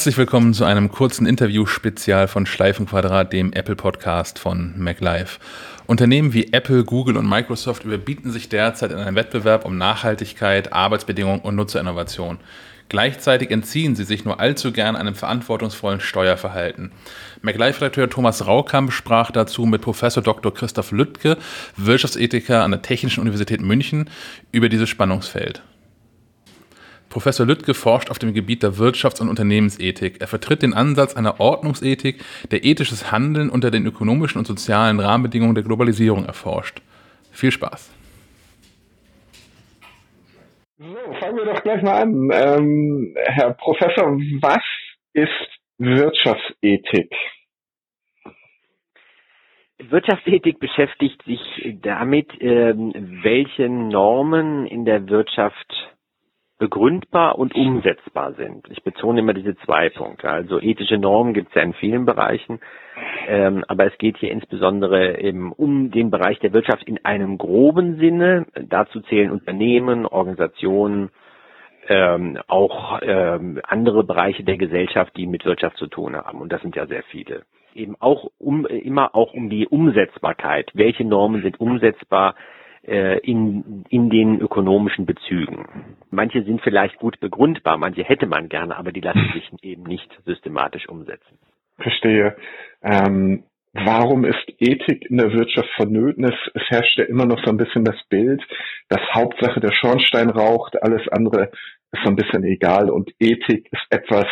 Herzlich willkommen zu einem kurzen Interview-Spezial von Schleifenquadrat, dem Apple-Podcast von MacLife. Unternehmen wie Apple, Google und Microsoft überbieten sich derzeit in einem Wettbewerb um Nachhaltigkeit, Arbeitsbedingungen und Nutzerinnovation. Gleichzeitig entziehen sie sich nur allzu gern einem verantwortungsvollen Steuerverhalten. MacLife-Redakteur Thomas Raukamp sprach dazu mit Professor Dr. Christoph Lüttke, Wirtschaftsethiker an der Technischen Universität München, über dieses Spannungsfeld. Professor Lüttke forscht auf dem Gebiet der Wirtschafts- und Unternehmensethik. Er vertritt den Ansatz einer Ordnungsethik, der ethisches Handeln unter den ökonomischen und sozialen Rahmenbedingungen der Globalisierung erforscht. Viel Spaß. So, fangen wir doch gleich mal an. Ähm, Herr Professor, was ist Wirtschaftsethik? Wirtschaftsethik beschäftigt sich damit, ähm, welche Normen in der Wirtschaft begründbar und umsetzbar sind. Ich betone immer diese zwei Punkte. Also ethische Normen gibt es ja in vielen Bereichen, ähm, aber es geht hier insbesondere eben um den Bereich der Wirtschaft in einem groben Sinne. Dazu zählen Unternehmen, Organisationen, ähm, auch ähm, andere Bereiche der Gesellschaft, die mit Wirtschaft zu tun haben. Und das sind ja sehr viele. Eben auch um immer auch um die Umsetzbarkeit. Welche Normen sind umsetzbar? Äh, in, in den ökonomischen Bezügen. Manche sind vielleicht gut begründbar, manche hätte man gerne, aber die lassen sich eben nicht systematisch umsetzen. Verstehe. Ähm, warum ist Ethik in der Wirtschaft vonnöten? Es, es herrscht ja immer noch so ein bisschen das Bild, dass Hauptsache der Schornstein raucht, alles andere ist so ein bisschen egal und Ethik ist etwas,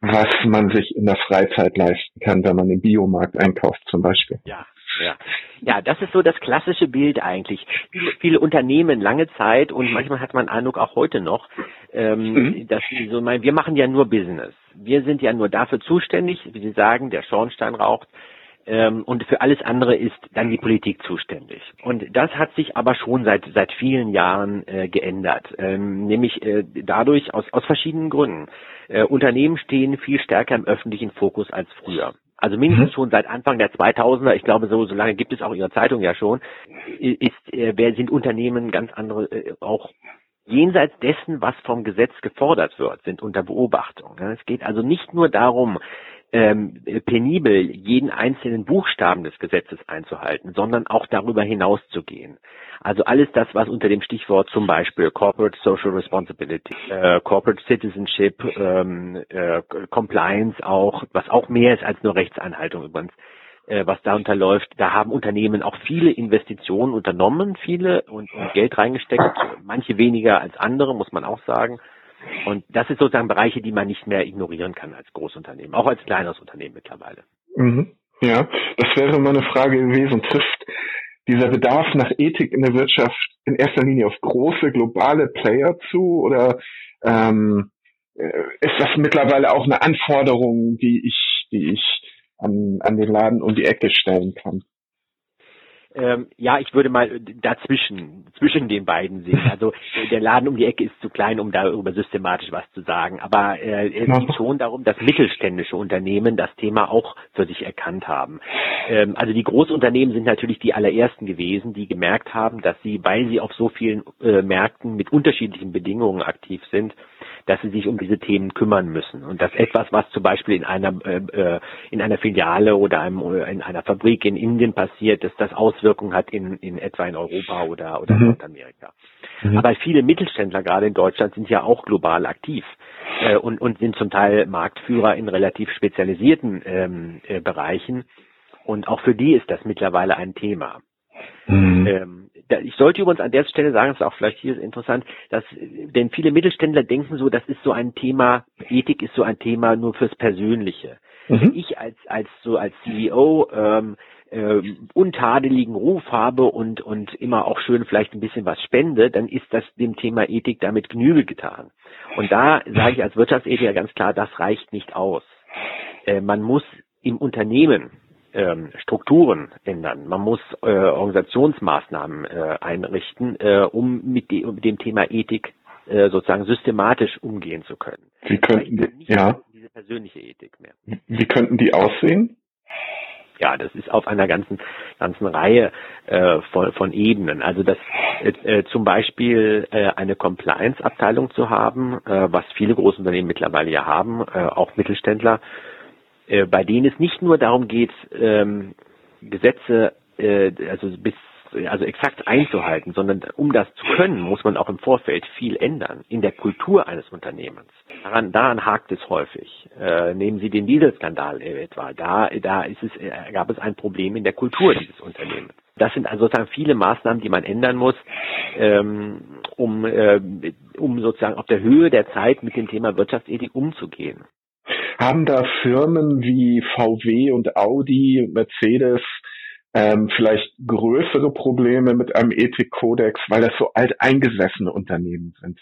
was man sich in der Freizeit leisten kann, wenn man im Biomarkt einkauft zum Beispiel. Ja, ja. Ja, das ist so das klassische Bild eigentlich. Viele, viele Unternehmen lange Zeit und manchmal hat man Eindruck auch heute noch, ähm, mhm. dass sie so meinen, wir machen ja nur Business. Wir sind ja nur dafür zuständig, wie Sie sagen, der Schornstein raucht. Ähm, und für alles andere ist dann die Politik zuständig. Und das hat sich aber schon seit seit vielen Jahren äh, geändert, ähm, nämlich äh, dadurch aus aus verschiedenen Gründen. Äh, Unternehmen stehen viel stärker im öffentlichen Fokus als früher also mindestens mhm. schon seit Anfang der 2000er, ich glaube, so, so lange gibt es auch Ihre Zeitung ja schon, ist, äh, wer sind Unternehmen ganz andere, äh, auch jenseits dessen, was vom Gesetz gefordert wird, sind unter Beobachtung. Es geht also nicht nur darum, ähm, penibel jeden einzelnen Buchstaben des Gesetzes einzuhalten, sondern auch darüber hinaus zu gehen. Also alles das, was unter dem Stichwort zum Beispiel Corporate Social Responsibility, äh, Corporate Citizenship, ähm, äh, Compliance auch, was auch mehr ist als nur Rechtseinhaltung übrigens, äh, was darunter läuft, da haben Unternehmen auch viele Investitionen unternommen, viele und, und Geld reingesteckt, manche weniger als andere, muss man auch sagen. Und das sind sozusagen Bereiche, die man nicht mehr ignorieren kann als Großunternehmen, auch als kleineres Unternehmen mittlerweile. Mhm. Ja, das wäre meine Frage gewesen. Trifft dieser Bedarf nach Ethik in der Wirtschaft in erster Linie auf große globale Player zu oder ähm, äh, ist das mittlerweile auch eine Anforderung, die ich, die ich an, an den Laden um die Ecke stellen kann? Ähm, ja, ich würde mal dazwischen, zwischen den beiden sehen. Also der Laden um die Ecke ist zu klein, um darüber systematisch was zu sagen. Aber äh, es geht schon darum, dass mittelständische Unternehmen das Thema auch für sich erkannt haben. Ähm, also die Großunternehmen sind natürlich die allerersten gewesen, die gemerkt haben, dass sie, weil sie auf so vielen äh, Märkten mit unterschiedlichen Bedingungen aktiv sind, dass sie sich um diese Themen kümmern müssen. Und das etwas, was zum Beispiel in einer, äh, äh, in einer Filiale oder einem, in einer Fabrik in Indien passiert, dass das Auswirkungen hat in, in etwa in Europa oder, oder mhm. Nordamerika. Mhm. Aber viele Mittelständler, gerade in Deutschland, sind ja auch global aktiv äh, und, und sind zum Teil Marktführer in relativ spezialisierten ähm, äh, Bereichen. Und auch für die ist das mittlerweile ein Thema. Mhm. Ähm, ich sollte übrigens an der Stelle sagen, das ist auch vielleicht hier interessant, dass, denn viele Mittelständler denken so, das ist so ein Thema, Ethik ist so ein Thema nur fürs Persönliche. Mhm. Wenn ich als, als, so als CEO, ähm, äh, untadeligen Ruf habe und, und immer auch schön vielleicht ein bisschen was spende, dann ist das dem Thema Ethik damit Genüge getan. Und da sage ich als Wirtschaftsethiker ganz klar, das reicht nicht aus. Äh, man muss im Unternehmen ähm, Strukturen ändern. Man muss äh, Organisationsmaßnahmen äh, einrichten, äh, um mit, de mit, dem Thema Ethik äh, sozusagen systematisch umgehen zu können. Wie könnten ja. Diese persönliche Ethik mehr. Wie könnten die aussehen? Ja, das ist auf einer ganzen ganzen Reihe äh, von, von Ebenen. Also das äh, zum Beispiel äh, eine Compliance-Abteilung zu haben, äh, was viele Großunternehmen mittlerweile ja haben, äh, auch Mittelständler, äh, bei denen es nicht nur darum geht, ähm, Gesetze äh, also bis also exakt einzuhalten, sondern um das zu können, muss man auch im Vorfeld viel ändern in der Kultur eines Unternehmens. Daran, daran hakt es häufig. Äh, nehmen Sie den Dieselskandal etwa. Da, da ist es, äh, gab es ein Problem in der Kultur dieses Unternehmens. Das sind also sozusagen viele Maßnahmen, die man ändern muss, ähm, um, äh, um sozusagen auf der Höhe der Zeit mit dem Thema Wirtschaftsethik umzugehen. Haben da Firmen wie VW und Audi, Mercedes ähm, vielleicht größere Probleme mit einem Ethikkodex, weil das so alteingesessene Unternehmen sind,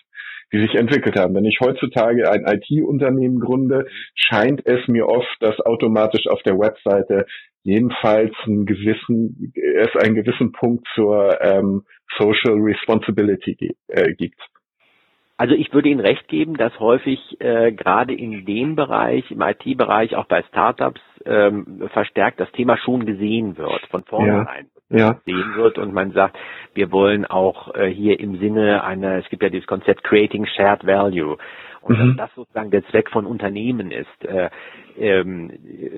die sich entwickelt haben. Wenn ich heutzutage ein IT-Unternehmen gründe, scheint es mir oft, dass automatisch auf der Webseite jedenfalls einen gewissen, es einen gewissen Punkt zur ähm, Social Responsibility äh, gibt. Also ich würde Ihnen recht geben, dass häufig äh, gerade in dem Bereich, im IT-Bereich, auch bei Startups, ähm, verstärkt das Thema schon gesehen wird, von vornherein ja, gesehen wird und man sagt, wir wollen auch äh, hier im Sinne einer, es gibt ja dieses Konzept Creating Shared Value und mhm. dass das sozusagen der Zweck von Unternehmen ist, äh, ähm,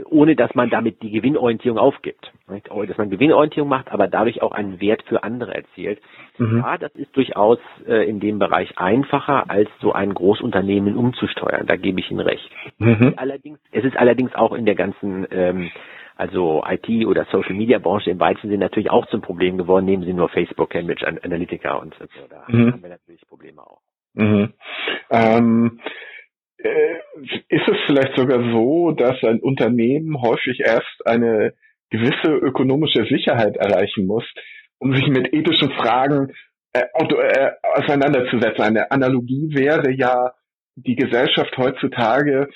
ohne dass man damit die Gewinnorientierung aufgibt. Nicht? Dass man Gewinnorientierung macht, aber dadurch auch einen Wert für andere erzielt. Mhm. Ja, das ist durchaus äh, in dem Bereich einfacher, als so ein Großunternehmen umzusteuern. Da gebe ich Ihnen recht. Mhm. Allerdings, es ist allerdings auch in der ganzen ähm, also IT oder Social Media Branche im weitesten Sinne natürlich auch zum Problem geworden. Nehmen Sie nur Facebook, Cambridge Analytica und so. Da mhm. haben wir natürlich Probleme auch. Mhm. Ähm, äh, ist es vielleicht sogar so, dass ein Unternehmen häufig erst eine gewisse ökonomische Sicherheit erreichen muss, um sich mit ethischen Fragen äh, äh, auseinanderzusetzen? Eine Analogie wäre ja die Gesellschaft heutzutage,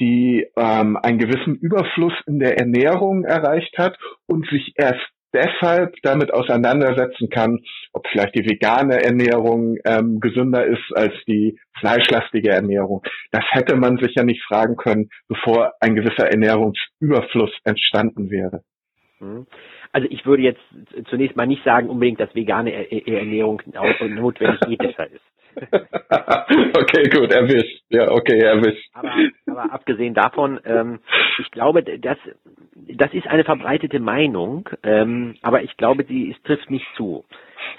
die ähm, einen gewissen Überfluss in der Ernährung erreicht hat und sich erst deshalb damit auseinandersetzen kann, ob vielleicht die vegane Ernährung ähm, gesünder ist als die fleischlastige Ernährung. Das hätte man sich ja nicht fragen können, bevor ein gewisser Ernährungsüberfluss entstanden wäre. Mhm. Also ich würde jetzt zunächst mal nicht sagen unbedingt, dass vegane Ernährung notwendig ethischer ist. okay, gut, erwischt. Ja, okay, erwischt. Aber, aber abgesehen davon, ähm, ich glaube, das, das ist eine verbreitete Meinung, ähm, aber ich glaube, sie es trifft nicht zu.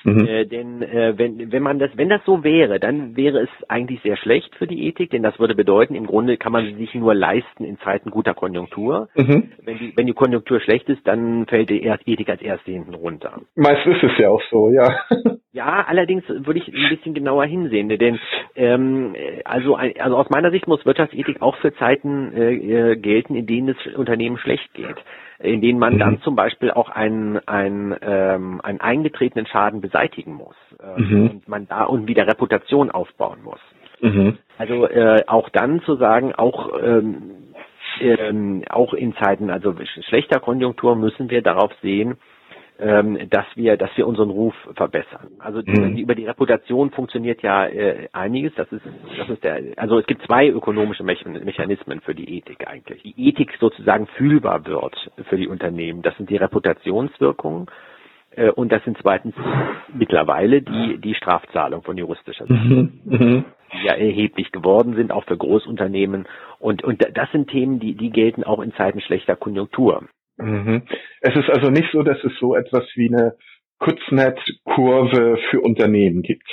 Mhm. Äh, denn äh, wenn, wenn man das, wenn das so wäre, dann wäre es eigentlich sehr schlecht für die Ethik, denn das würde bedeuten, im Grunde kann man sie sich nur leisten in Zeiten guter Konjunktur. Mhm. Wenn, die, wenn die Konjunktur schlecht ist, dann fällt die Ethik als erste hinten runter. Meist ist es ja auch so, ja. Ja, allerdings würde ich ein bisschen genauer hinsehen, denn ähm, also, also aus meiner Sicht muss Wirtschaftsethik auch für Zeiten äh, äh gelten, in denen es Unternehmen schlecht geht in denen man mhm. dann zum Beispiel auch einen, einen, ähm, einen eingetretenen Schaden beseitigen muss äh, mhm. und man da und wieder Reputation aufbauen muss. Mhm. Also äh, auch dann zu sagen, auch ähm, ähm, auch in Zeiten also schlechter Konjunktur müssen wir darauf sehen, ähm, dass wir, dass wir unseren Ruf verbessern. Also mhm. über die Reputation funktioniert ja äh, einiges. Das ist, das ist der, also es gibt zwei ökonomische Mechanismen für die Ethik eigentlich. Die Ethik sozusagen fühlbar wird für die Unternehmen. Das sind die Reputationswirkungen äh, und das sind zweitens mittlerweile die, die Strafzahlung von juristischer Seite, mhm. mhm. die ja erheblich geworden sind, auch für Großunternehmen. Und, und das sind Themen, die, die gelten auch in Zeiten schlechter Konjunktur. Mhm. Es ist also nicht so, dass es so etwas wie eine Kurznet-Kurve für Unternehmen gibt.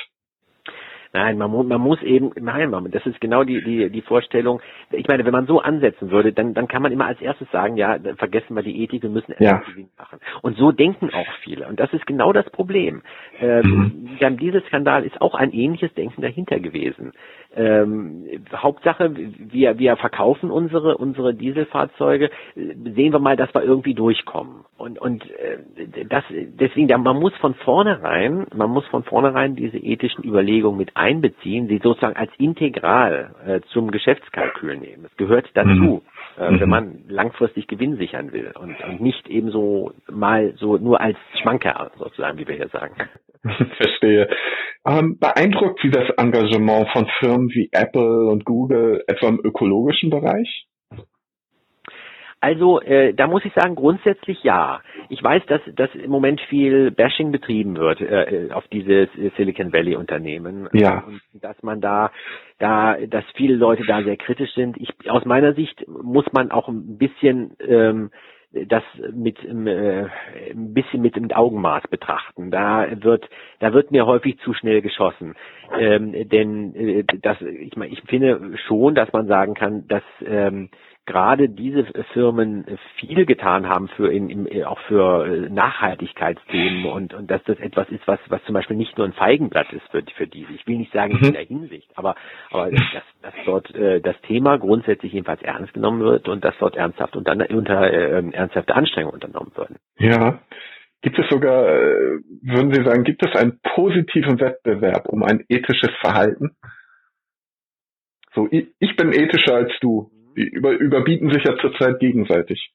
Nein, man, man muss eben, nein, man, das ist genau die, die, die Vorstellung. Ich meine, wenn man so ansetzen würde, dann, dann kann man immer als erstes sagen, ja, vergessen wir die Ethik, wir müssen erst ja. Gewinn machen. Und so denken auch viele. Und das ist genau das Problem. Ähm, mhm. Beim Dieselskandal ist auch ein ähnliches Denken dahinter gewesen. Ähm, Hauptsache, wir, wir verkaufen unsere, unsere Dieselfahrzeuge, sehen wir mal, dass wir irgendwie durchkommen. Und, und äh, das, deswegen, man muss von vornherein, man muss von vornherein diese ethischen Überlegungen mit einbeziehen, sie sozusagen als integral äh, zum Geschäftskalkül nehmen. Es gehört dazu, mhm. äh, wenn mhm. man langfristig Gewinn sichern will und, und nicht eben so mal so nur als Schmankerl sozusagen, wie wir hier sagen. Verstehe. Ähm, beeindruckt Sie das Engagement von Firmen wie Apple und Google etwa im ökologischen Bereich? Also äh, da muss ich sagen, grundsätzlich ja. Ich weiß, dass, dass im Moment viel Bashing betrieben wird äh, auf diese Silicon Valley Unternehmen. Ja. Und dass man da, da, dass viele Leute da sehr kritisch sind. Ich, aus meiner Sicht muss man auch ein bisschen ähm, das mit äh, ein bisschen mit dem Augenmaß betrachten. Da wird da wird mir häufig zu schnell geschossen, ähm, denn äh, das ich meine ich finde schon, dass man sagen kann, dass ähm, gerade diese Firmen viel getan haben für in, in, auch für Nachhaltigkeitsthemen und, und dass das etwas ist, was, was zum Beispiel nicht nur ein Feigenblatt ist für, für diese. Ich will nicht sagen in mhm. der Hinsicht, aber, aber dass, dass dort äh, das Thema grundsätzlich jedenfalls ernst genommen wird und dass dort ernsthaft und dann unter äh, ernsthafte Anstrengungen unternommen werden. Ja. Gibt es sogar, äh, würden Sie sagen, gibt es einen positiven Wettbewerb um ein ethisches Verhalten? So, ich, ich bin ethischer als du. Die über, überbieten sich ja zurzeit gegenseitig.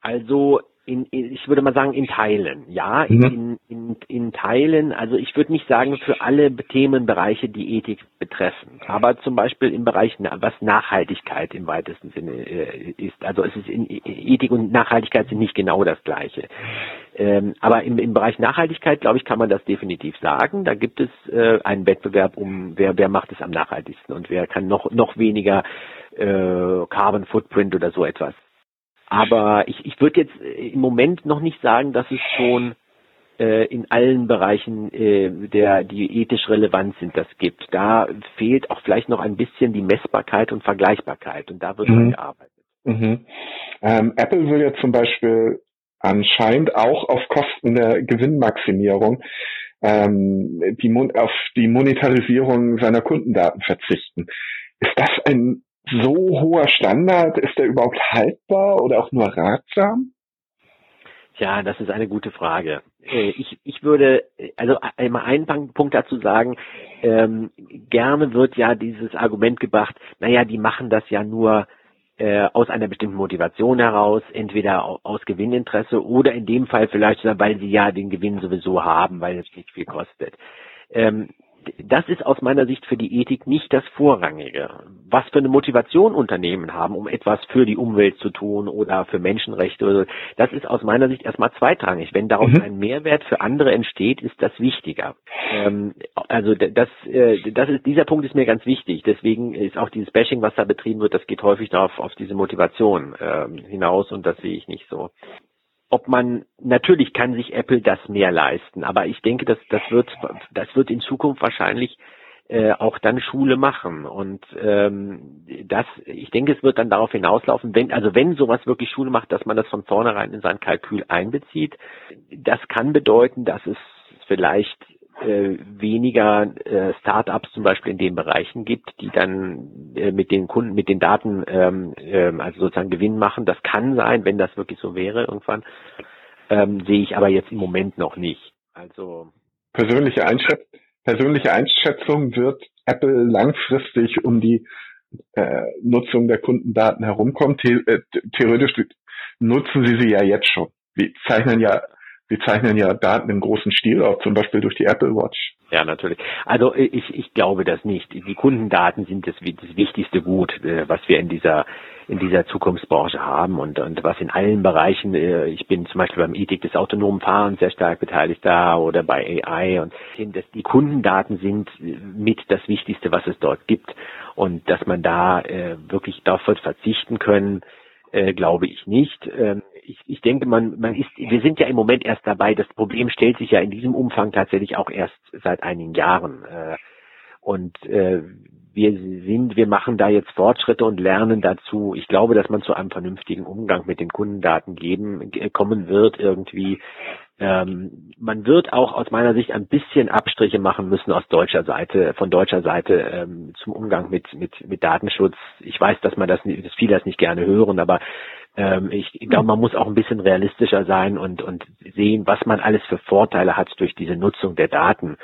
Also in, in, ich würde mal sagen in Teilen, ja, mhm. in, in, in Teilen. Also ich würde nicht sagen für alle Themenbereiche, die Ethik betreffen, aber zum Beispiel im Bereich was Nachhaltigkeit im weitesten Sinne äh, ist. Also es ist in, Ethik und Nachhaltigkeit sind nicht genau das Gleiche. Ähm, aber im, im Bereich Nachhaltigkeit, glaube ich, kann man das definitiv sagen. Da gibt es äh, einen Wettbewerb um wer wer macht es am nachhaltigsten und wer kann noch noch weniger äh, Carbon Footprint oder so etwas. Aber ich, ich würde jetzt im Moment noch nicht sagen, dass es schon äh, in allen Bereichen, äh, der die ethisch relevant sind, das gibt. Da fehlt auch vielleicht noch ein bisschen die Messbarkeit und Vergleichbarkeit und da wird mhm. gearbeitet. Mhm. Ähm, Apple will ja zum Beispiel anscheinend auch auf Kosten der Gewinnmaximierung ähm, die, auf die Monetarisierung seiner Kundendaten verzichten. Ist das ein so hoher Standard? Ist der überhaupt haltbar oder auch nur ratsam? Ja, das ist eine gute Frage. Äh, ich, ich würde also einmal einen Punkt dazu sagen, ähm, gerne wird ja dieses Argument gebracht, naja, die machen das ja nur äh, aus einer bestimmten Motivation heraus, entweder aus Gewinninteresse oder in dem Fall vielleicht, weil sie ja den Gewinn sowieso haben, weil es nicht viel kostet. Ähm, das ist aus meiner Sicht für die Ethik nicht das Vorrangige. Was für eine Motivation Unternehmen haben, um etwas für die Umwelt zu tun oder für Menschenrechte, das ist aus meiner Sicht erstmal zweitrangig. Wenn daraus mhm. ein Mehrwert für andere entsteht, ist das wichtiger. Ähm, also das, äh, das ist, dieser Punkt ist mir ganz wichtig. Deswegen ist auch dieses Bashing, was da betrieben wird, das geht häufig darauf auf diese Motivation ähm, hinaus und das sehe ich nicht so ob man natürlich kann sich Apple das mehr leisten, aber ich denke, dass das wird das wird in Zukunft wahrscheinlich äh, auch dann Schule machen und ähm, das ich denke, es wird dann darauf hinauslaufen, wenn also wenn sowas wirklich Schule macht, dass man das von vornherein in sein Kalkül einbezieht. Das kann bedeuten, dass es vielleicht äh, weniger äh, Startups zum Beispiel in den Bereichen gibt, die dann äh, mit den Kunden, mit den Daten, ähm, ähm, also sozusagen Gewinn machen. Das kann sein, wenn das wirklich so wäre irgendwann. Ähm, sehe ich aber jetzt im Moment noch nicht. Also persönliche, Einschätz persönliche Einschätzung wird Apple langfristig um die äh, Nutzung der Kundendaten herumkommen. The äh, theoretisch nutzen sie sie ja jetzt schon. Wir zeichnen ja wir zeichnen ja Daten im großen Stil auf, zum Beispiel durch die Apple Watch. Ja, natürlich. Also ich, ich glaube das nicht. Die Kundendaten sind das, das wichtigste Gut, äh, was wir in dieser in dieser Zukunftsbranche haben und, und was in allen Bereichen, äh, ich bin zum Beispiel beim Ethik des autonomen Fahrens sehr stark beteiligt da oder bei AI und die Kundendaten sind mit das Wichtigste, was es dort gibt und dass man da äh, wirklich darauf verzichten können, äh, glaube ich nicht. Ich, ich denke, man, man ist, wir sind ja im Moment erst dabei. Das Problem stellt sich ja in diesem Umfang tatsächlich auch erst seit einigen Jahren. Äh, und äh, wir sind, wir machen da jetzt Fortschritte und lernen dazu. Ich glaube, dass man zu einem vernünftigen Umgang mit den Kundendaten geben, kommen wird irgendwie. Ähm, man wird auch aus meiner Sicht ein bisschen Abstriche machen müssen aus deutscher Seite, von deutscher Seite ähm, zum Umgang mit, mit, mit Datenschutz. Ich weiß, dass man das, dass viele das nicht gerne hören, aber ähm, ich glaube, man muss auch ein bisschen realistischer sein und, und sehen, was man alles für Vorteile hat durch diese Nutzung der Daten.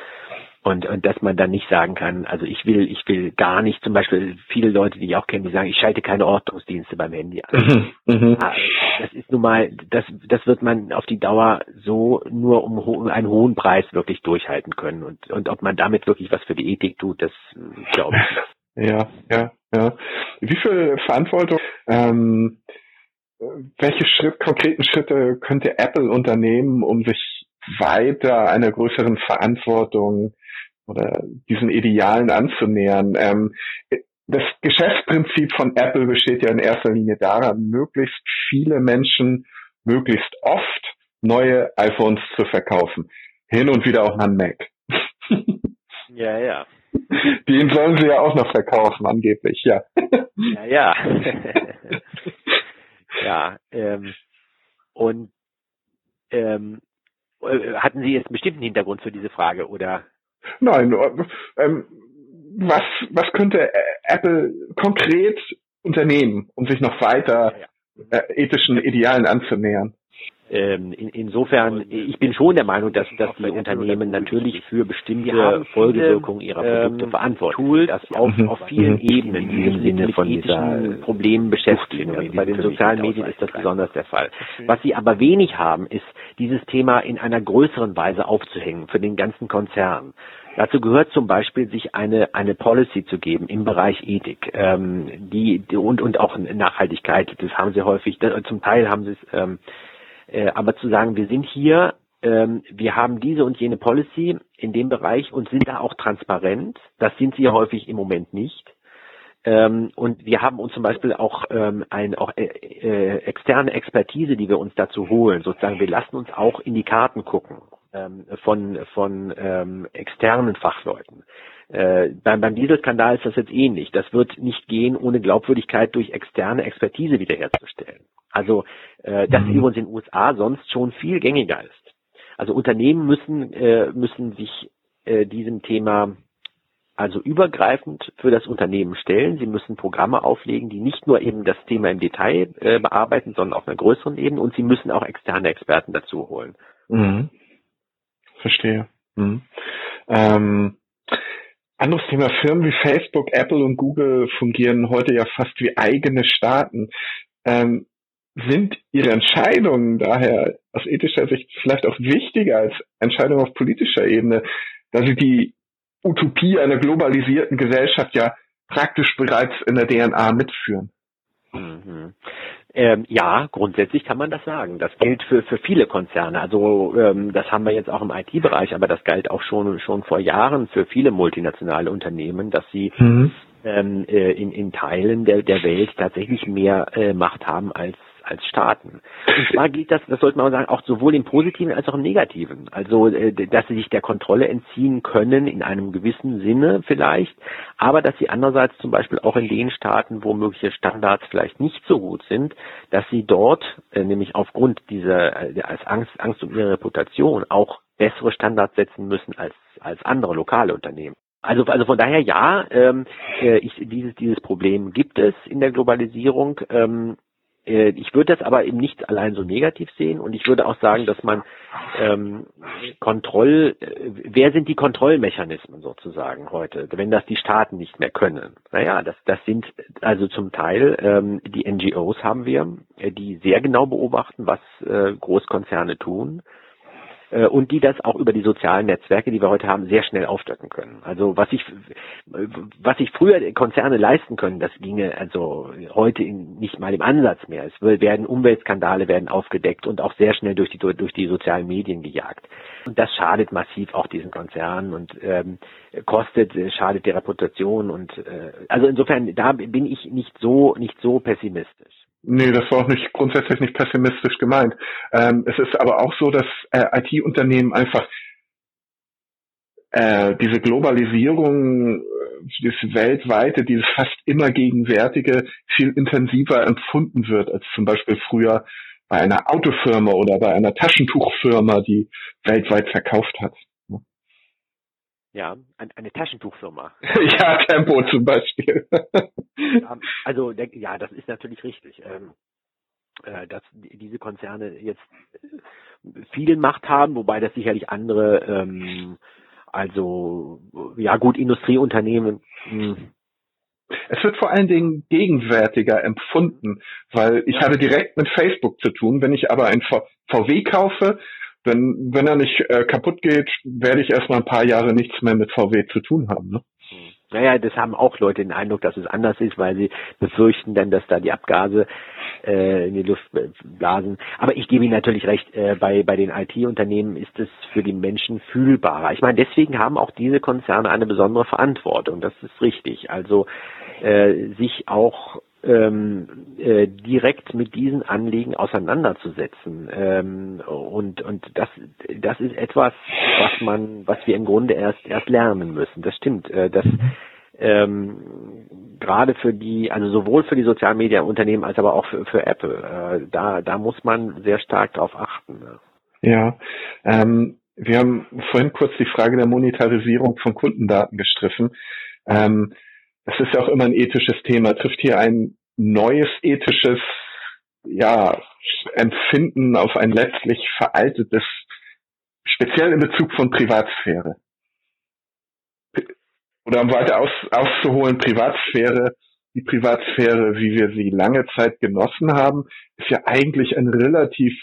Und, und dass man dann nicht sagen kann, also ich will, ich will gar nicht, zum Beispiel viele Leute, die ich auch kenne, die sagen, ich schalte keine Ordnungsdienste beim Handy an. Mhm, mhm. Ah, das ist nun mal, das, das wird man auf die Dauer so nur um, um einen hohen Preis wirklich durchhalten können. Und, und ob man damit wirklich was für die Ethik tut, das glaube ich. Ja, ja, ja. Wie viel Verantwortung ähm, welche Schritt, konkreten Schritte könnte Apple unternehmen, um sich weiter einer größeren Verantwortung oder diesen Idealen anzunähern? Ähm, das Geschäftsprinzip von Apple besteht ja in erster Linie daran, möglichst viele Menschen möglichst oft neue iPhones zu verkaufen. Hin und wieder auch mal ein Mac. ja, ja. Den sollen sie ja auch noch verkaufen, angeblich, ja. Ja, ja. ja, ähm, und ähm, äh, hatten Sie jetzt einen bestimmten Hintergrund für diese Frage, oder? Nein, ähm, was, was könnte Apple konkret unternehmen, um sich noch weiter. Äh, ethischen Idealen anzunähern? Ähm, in, insofern, ich bin schon der Meinung, dass, dass die Unternehmen natürlich für bestimmte Folgewirkungen ihrer Produkte ähm, verantwortlich sind. Das auf, mhm. auf vielen mhm. Ebenen in dem Sinne von diesen Problemen beschäftigen. Also bei den sozialen Medien ist das besonders der Fall. Was sie aber wenig haben, ist dieses Thema in einer größeren Weise aufzuhängen für den ganzen Konzern. Dazu gehört zum Beispiel, sich eine, eine Policy zu geben im Bereich Ethik, ähm, die, die und, und auch Nachhaltigkeit. Das haben sie häufig, zum Teil haben sie es ähm, äh, aber zu sagen, wir sind hier, ähm, wir haben diese und jene Policy in dem Bereich und sind da auch transparent. Das sind sie häufig im Moment nicht. Ähm, und wir haben uns zum Beispiel auch ähm, ein, auch äh, äh, externe Expertise, die wir uns dazu holen. Sozusagen, wir lassen uns auch in die Karten gucken ähm, von von ähm, externen Fachleuten. Äh, beim, beim Dieselskandal ist das jetzt ähnlich. Das wird nicht gehen, ohne Glaubwürdigkeit durch externe Expertise wiederherzustellen. Also äh, das mhm. übrigens in den USA sonst schon viel gängiger ist. Also Unternehmen müssen äh, müssen sich äh, diesem Thema also übergreifend für das Unternehmen stellen. Sie müssen Programme auflegen, die nicht nur eben das Thema im Detail äh, bearbeiten, sondern auf einer größeren Ebene und sie müssen auch externe Experten dazu holen. Mhm. Verstehe. Mhm. Ähm, anderes Thema, Firmen wie Facebook, Apple und Google fungieren heute ja fast wie eigene Staaten. Ähm, sind Ihre Entscheidungen daher aus ethischer Sicht vielleicht auch wichtiger als Entscheidungen auf politischer Ebene, da Sie die Utopie einer globalisierten Gesellschaft ja praktisch bereits in der DNA mitführen? Mhm. Ähm, ja, grundsätzlich kann man das sagen. Das gilt für, für viele Konzerne. Also ähm, das haben wir jetzt auch im IT-Bereich, aber das galt auch schon schon vor Jahren für viele multinationale Unternehmen, dass sie mhm. ähm, äh, in, in Teilen der, der Welt tatsächlich mehr äh, Macht haben als als Staaten. Und zwar gilt das, das sollte man sagen, auch sowohl im Positiven als auch im Negativen. Also, äh, dass sie sich der Kontrolle entziehen können in einem gewissen Sinne vielleicht, aber dass sie andererseits zum Beispiel auch in den Staaten, wo mögliche Standards vielleicht nicht so gut sind, dass sie dort, äh, nämlich aufgrund dieser, äh, als Angst, Angst um ihre Reputation auch bessere Standards setzen müssen als, als andere lokale Unternehmen. Also, also von daher ja, ähm, äh, ich, dieses, dieses Problem gibt es in der Globalisierung. Ähm, äh, ich würde das aber eben nicht allein so negativ sehen und ich würde auch sagen, dass man ähm, Kontroll, äh, wer sind die Kontrollmechanismen sozusagen heute, wenn das die Staaten nicht mehr können? Naja, das, das sind also zum Teil ähm, die NGOs haben wir, äh, die sehr genau beobachten, was äh, Großkonzerne tun und die das auch über die sozialen Netzwerke, die wir heute haben, sehr schnell aufdecken können. Also was ich was sich früher Konzerne leisten können, das ginge also heute nicht mal im Ansatz mehr. Es werden Umweltskandale werden aufgedeckt und auch sehr schnell durch die durch die sozialen Medien gejagt. Und das schadet massiv auch diesen Konzernen und ähm, kostet schadet der Reputation und äh, also insofern da bin ich nicht so nicht so pessimistisch. Nee, das war auch nicht grundsätzlich nicht pessimistisch gemeint. Ähm, es ist aber auch so, dass äh, IT-Unternehmen einfach äh, diese Globalisierung, äh, dieses weltweite, dieses fast immer gegenwärtige viel intensiver empfunden wird als zum Beispiel früher bei einer Autofirma oder bei einer Taschentuchfirma, die weltweit verkauft hat. Ja, eine Taschentuchfirma. ja, Tempo zum Beispiel. also, ja, das ist natürlich richtig. Ähm, äh, dass diese Konzerne jetzt viel Macht haben, wobei das sicherlich andere, ähm, also ja gut, Industrieunternehmen. Hm. Es wird vor allen Dingen gegenwärtiger empfunden, weil ich habe direkt mit Facebook zu tun. Wenn ich aber ein VW kaufe, wenn, wenn er nicht äh, kaputt geht, werde ich erstmal ein paar Jahre nichts mehr mit VW zu tun haben. Ne? Naja, das haben auch Leute den Eindruck, dass es anders ist, weil sie befürchten dann, dass da die Abgase äh, in die Luft blasen. Aber ich gebe Ihnen natürlich recht, äh, bei, bei den IT-Unternehmen ist es für die Menschen fühlbarer. Ich meine, deswegen haben auch diese Konzerne eine besondere Verantwortung. Das ist richtig. Also äh, sich auch ähm, äh, direkt mit diesen Anliegen auseinanderzusetzen. Ähm, und und das das ist etwas, was man, was wir im Grunde erst erst lernen müssen. Das stimmt. Äh, das ähm, gerade für die, also sowohl für die Sozialmedia-Unternehmen als aber auch für, für Apple. Äh, da da muss man sehr stark darauf achten. Ne? Ja. Ähm, wir haben vorhin kurz die Frage der Monetarisierung von Kundendaten gestriffen. Ähm, das ist ja auch immer ein ethisches Thema. Trifft hier ein neues ethisches ja, Empfinden auf ein letztlich veraltetes, speziell in Bezug von Privatsphäre. Oder um weiter aus, auszuholen, Privatsphäre, die Privatsphäre, wie wir sie lange Zeit genossen haben, ist ja eigentlich ein relativ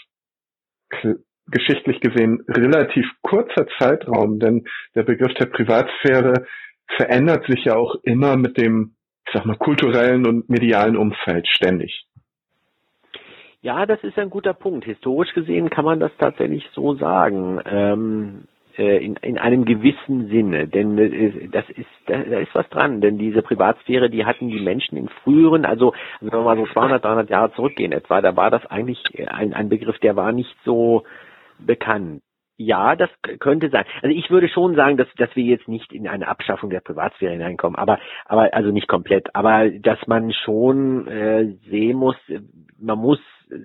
geschichtlich gesehen relativ kurzer Zeitraum, denn der Begriff der Privatsphäre verändert sich ja auch immer mit dem, ich sag mal, kulturellen und medialen Umfeld ständig. Ja, das ist ein guter Punkt. Historisch gesehen kann man das tatsächlich so sagen. Ähm, äh, in, in einem gewissen Sinne, denn äh, das ist da, ist was dran, denn diese Privatsphäre, die hatten die Menschen in früheren, also wenn wir mal so 200, 300 Jahre zurückgehen etwa, da war das eigentlich ein, ein Begriff, der war nicht so bekannt. Ja, das könnte sein. Also ich würde schon sagen, dass, dass wir jetzt nicht in eine Abschaffung der Privatsphäre hineinkommen, aber, aber also nicht komplett, aber dass man schon äh, sehen muss, man muss äh,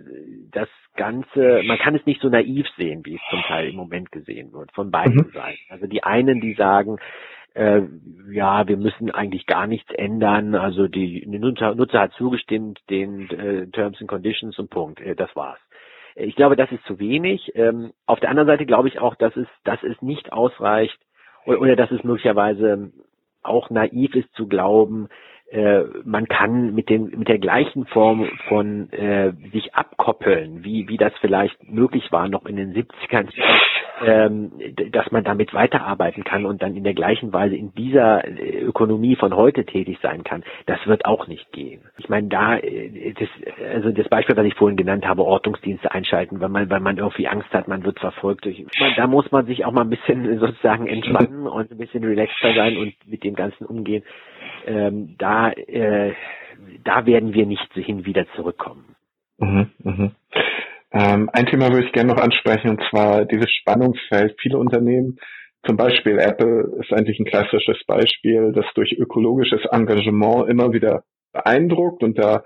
das Ganze, man kann es nicht so naiv sehen, wie es zum Teil im Moment gesehen wird, von beiden mhm. Seiten. Also die einen, die sagen, äh, ja, wir müssen eigentlich gar nichts ändern, also die Nutzer, Nutzer hat zugestimmt den äh, Terms and Conditions und Punkt, äh, das war's. Ich glaube, das ist zu wenig. Ähm, auf der anderen Seite glaube ich auch, dass es, dass es nicht ausreicht oder, oder dass es möglicherweise auch naiv ist zu glauben, äh, man kann mit dem mit der gleichen Form von äh, sich abkoppeln, wie wie das vielleicht möglich war noch in den 70ern, ähm, dass man damit weiterarbeiten kann und dann in der gleichen Weise in dieser äh, Ökonomie von heute tätig sein kann. Das wird auch nicht gehen. Ich meine, da äh, das also das Beispiel, was ich vorhin genannt habe, Ortungsdienste einschalten, weil man weil man irgendwie Angst hat, man wird verfolgt durch. Meine, da muss man sich auch mal ein bisschen sozusagen entspannen und ein bisschen relaxter sein und mit dem Ganzen umgehen ähm, da, äh, da werden wir nicht hin wieder zurückkommen. Mhm, mhm. Ähm, ein Thema würde ich gerne noch ansprechen, und zwar dieses Spannungsfeld. Viele Unternehmen, zum Beispiel Apple, ist eigentlich ein klassisches Beispiel, das durch ökologisches Engagement immer wieder beeindruckt und da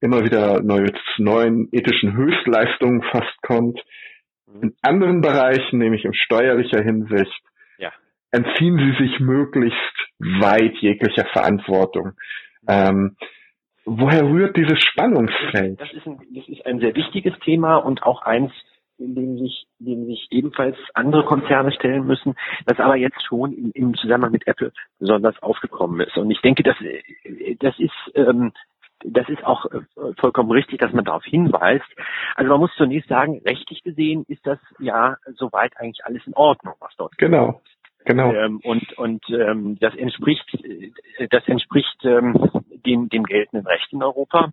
immer wieder neue, neuen ethischen Höchstleistungen fast kommt. Mhm. In anderen Bereichen, nämlich in steuerlicher Hinsicht, entziehen sie sich möglichst weit jeglicher Verantwortung. Ähm, woher rührt dieses Spannungsfeld? Das ist, ein, das ist ein sehr wichtiges Thema und auch eins, in dem sich, dem sich ebenfalls andere Konzerne stellen müssen, das aber jetzt schon im, im Zusammenhang mit Apple besonders aufgekommen ist. Und ich denke, das, das ist ähm, das ist auch äh, vollkommen richtig, dass man darauf hinweist. Also man muss zunächst sagen, rechtlich gesehen ist das ja soweit eigentlich alles in Ordnung, was dort genau. Genau. Ähm, und und ähm, das entspricht äh, das entspricht ähm, dem, dem geltenden Recht in Europa,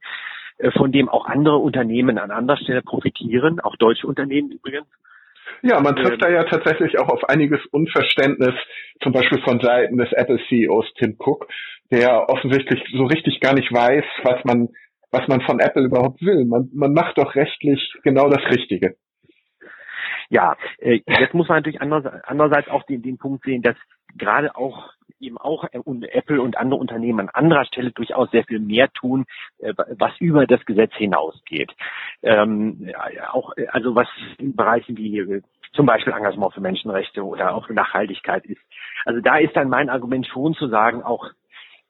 äh, von dem auch andere Unternehmen an anderer Stelle profitieren, auch deutsche Unternehmen übrigens. Ja, man trifft ähm, da ja tatsächlich auch auf einiges Unverständnis, zum Beispiel von Seiten des Apple-CEOs Tim Cook, der offensichtlich so richtig gar nicht weiß, was man, was man von Apple überhaupt will. Man, man macht doch rechtlich genau das Richtige. Ja, äh, jetzt muss man natürlich andererseits auch den, den Punkt sehen, dass gerade auch eben auch Apple und andere Unternehmen an anderer Stelle durchaus sehr viel mehr tun, äh, was über das Gesetz hinausgeht. Ähm, auch also was in Bereichen wie äh, zum Beispiel Engagement für Menschenrechte oder auch Nachhaltigkeit ist. Also da ist dann mein Argument schon zu sagen, auch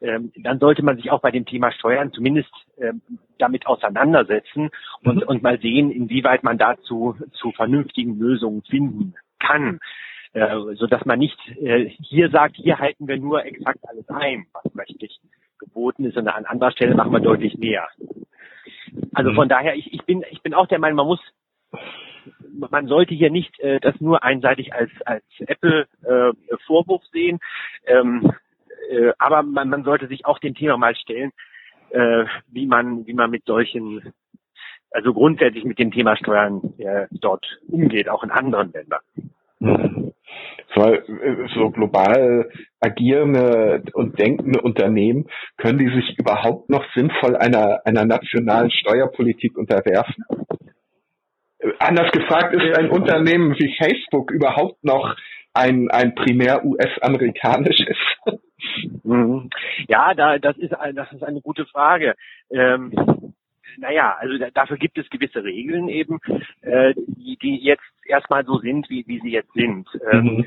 ähm, dann sollte man sich auch bei dem Thema Steuern zumindest ähm, damit auseinandersetzen und, mhm. und mal sehen, inwieweit man dazu zu vernünftigen Lösungen finden kann. Äh, so dass man nicht äh, hier sagt, hier halten wir nur exakt alles ein, was rechtlich geboten ist, sondern an anderer Stelle machen wir deutlich mehr. Also mhm. von daher, ich, ich bin, ich bin auch der Meinung, man muss man sollte hier nicht äh, das nur einseitig als als Apple äh, Vorwurf sehen. Ähm, äh, aber man, man sollte sich auch dem Thema mal stellen, äh, wie man, wie man mit solchen, also grundsätzlich mit dem Thema Steuern äh, dort umgeht, auch in anderen Ländern. Weil äh, so global agierende und denkende Unternehmen, können die sich überhaupt noch sinnvoll einer, einer nationalen Steuerpolitik unterwerfen? Anders gefragt, ist ein Unternehmen wie Facebook überhaupt noch ein, ein primär US-amerikanisches? Mhm. Ja, da, das ist, das ist eine gute Frage. Ähm, naja, also da, dafür gibt es gewisse Regeln eben, äh, die, die jetzt erstmal so sind, wie, wie sie jetzt sind. Ähm, mhm.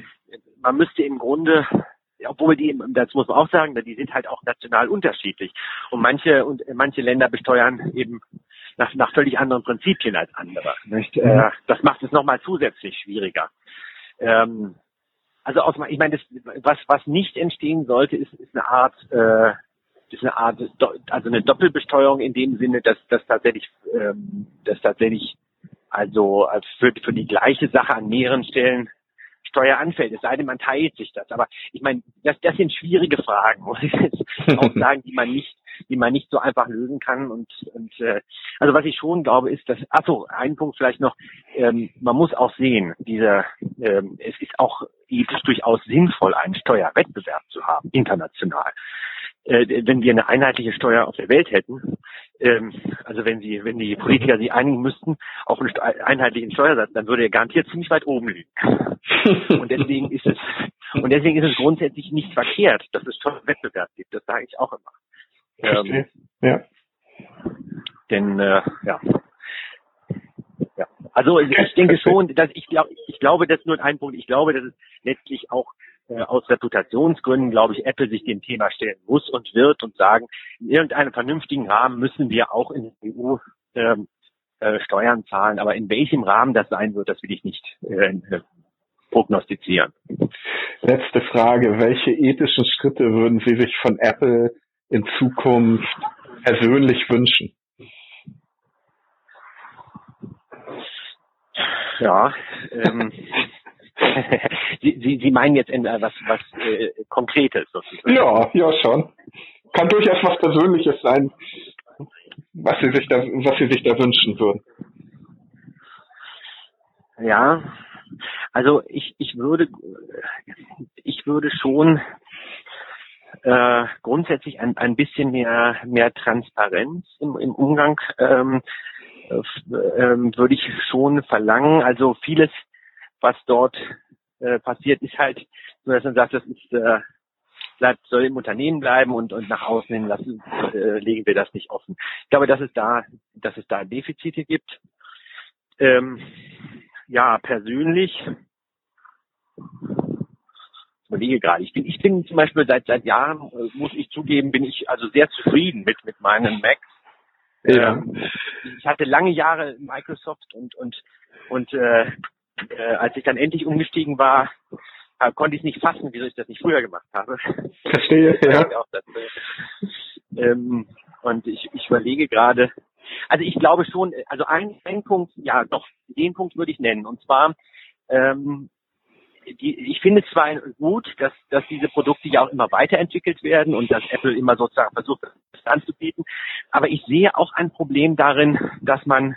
Man müsste im Grunde obwohl die, das muss man auch sagen, die sind halt auch national unterschiedlich. Und manche und manche Länder besteuern eben nach, nach völlig anderen Prinzipien als andere. Nicht? Mhm. Äh, das macht es nochmal zusätzlich schwieriger. Ähm, also aus, ich meine, das, was was nicht entstehen sollte, ist, ist eine Art äh, ist eine Art also eine Doppelbesteuerung in dem Sinne, dass dass tatsächlich ähm, dass tatsächlich also als für, für die gleiche Sache an mehreren Stellen Steuer anfällt, es sei denn, man teilt sich das. Aber ich meine, das, das sind schwierige Fragen, muss ich jetzt auch sagen, die man nicht, die man nicht so einfach lösen kann. Und, und äh, also was ich schon glaube, ist, dass, ach so, ein Punkt vielleicht noch, ähm, man muss auch sehen, dieser, ähm, es ist auch ethisch durchaus sinnvoll, einen Steuerwettbewerb zu haben, international äh, wenn wir eine einheitliche Steuer auf der Welt hätten, ähm, also wenn sie, wenn die Politiker sich einigen müssten auf einen einheitlichen Steuersatz, dann würde er garantiert ziemlich weit oben liegen. und deswegen ist es und deswegen ist es grundsätzlich nicht verkehrt, dass es schon Wettbewerb gibt. Das sage ich auch immer. Ähm, ja. Denn äh, ja. Ja. Also ich denke schon, dass ich glaube, ich glaube, das ist nur ein Punkt. Ich glaube, dass es letztlich auch aus Reputationsgründen, glaube ich, Apple sich dem Thema stellen muss und wird und sagen, in irgendeinem vernünftigen Rahmen müssen wir auch in der EU ähm, äh, Steuern zahlen. Aber in welchem Rahmen das sein wird, das will ich nicht äh, äh, prognostizieren. Letzte Frage. Welche ethischen Schritte würden Sie sich von Apple in Zukunft persönlich wünschen? Ja, ähm, Sie, Sie, Sie meinen jetzt in, äh, was, was äh, Konkretes sozusagen? Ja, ja schon. Kann durchaus was Persönliches sein, was Sie sich da, was Sie sich da wünschen würden. Ja, also ich, ich würde, ich würde schon äh, grundsätzlich ein, ein bisschen mehr, mehr Transparenz im, im Umgang ähm, äh, ähm, würde ich schon verlangen. Also vieles was dort äh, passiert, ist halt so, dass man sagt, das ist äh, bleibt, soll im Unternehmen bleiben und, und nach außen hin lassen, äh, legen wir das nicht offen. Ich glaube, dass es da, dass es da Defizite gibt. Ähm, ja, persönlich ich überlege gerade. Ich bin, ich bin zum Beispiel seit seit Jahren, äh, muss ich zugeben, bin ich also sehr zufrieden mit mit meinen Macs. Ja. Ähm, ich hatte lange Jahre Microsoft und und und äh, äh, als ich dann endlich umgestiegen war, äh, konnte ich nicht fassen, wieso ich das nicht früher gemacht habe. Verstehe, ja. ähm, und ich, ich überlege gerade, also ich glaube schon, also ein, ein Punkt, ja doch, den Punkt würde ich nennen. Und zwar, ähm, die, ich finde zwar gut, dass, dass diese Produkte ja auch immer weiterentwickelt werden und dass Apple immer sozusagen versucht, das anzubieten, aber ich sehe auch ein Problem darin, dass man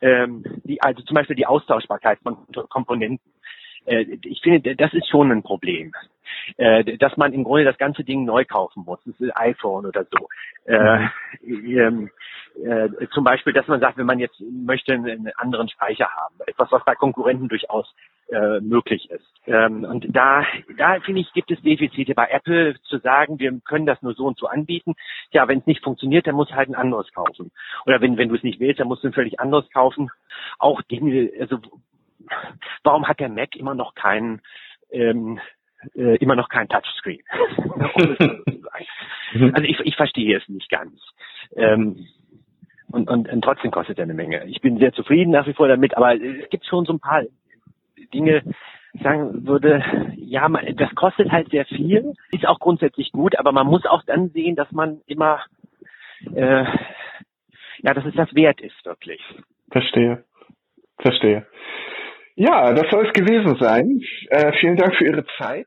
ähm, die, also zum Beispiel die Austauschbarkeit von Komponenten. Äh, ich finde, das ist schon ein Problem. Äh, dass man im Grunde das ganze Ding neu kaufen muss. Das ist iPhone oder so. Äh, ähm, äh, zum Beispiel, dass man sagt, wenn man jetzt möchte einen anderen Speicher haben, etwas, was bei Konkurrenten durchaus äh, möglich ist. Ähm, und da, da finde ich, gibt es Defizite bei Apple zu sagen, wir können das nur so und so anbieten. Ja, wenn es nicht funktioniert, dann muss halt ein anderes kaufen. Oder wenn, wenn du es nicht willst, dann musst du ein völlig anderes kaufen. Auch Dinge, also warum hat der Mac immer noch keinen ähm, äh, immer noch kein Touchscreen. Mhm. also ich, ich verstehe es nicht ganz. Ähm, und, und, und trotzdem kostet er eine Menge. Ich bin sehr zufrieden nach wie vor damit, aber es gibt schon so ein paar Dinge, sagen würde, ja, man, das kostet halt sehr viel, ist auch grundsätzlich gut, aber man muss auch dann sehen, dass man immer, äh, ja, dass es das wert ist, wirklich. Verstehe. Verstehe. Ja, das soll es gewesen sein. Äh, vielen Dank für Ihre Zeit.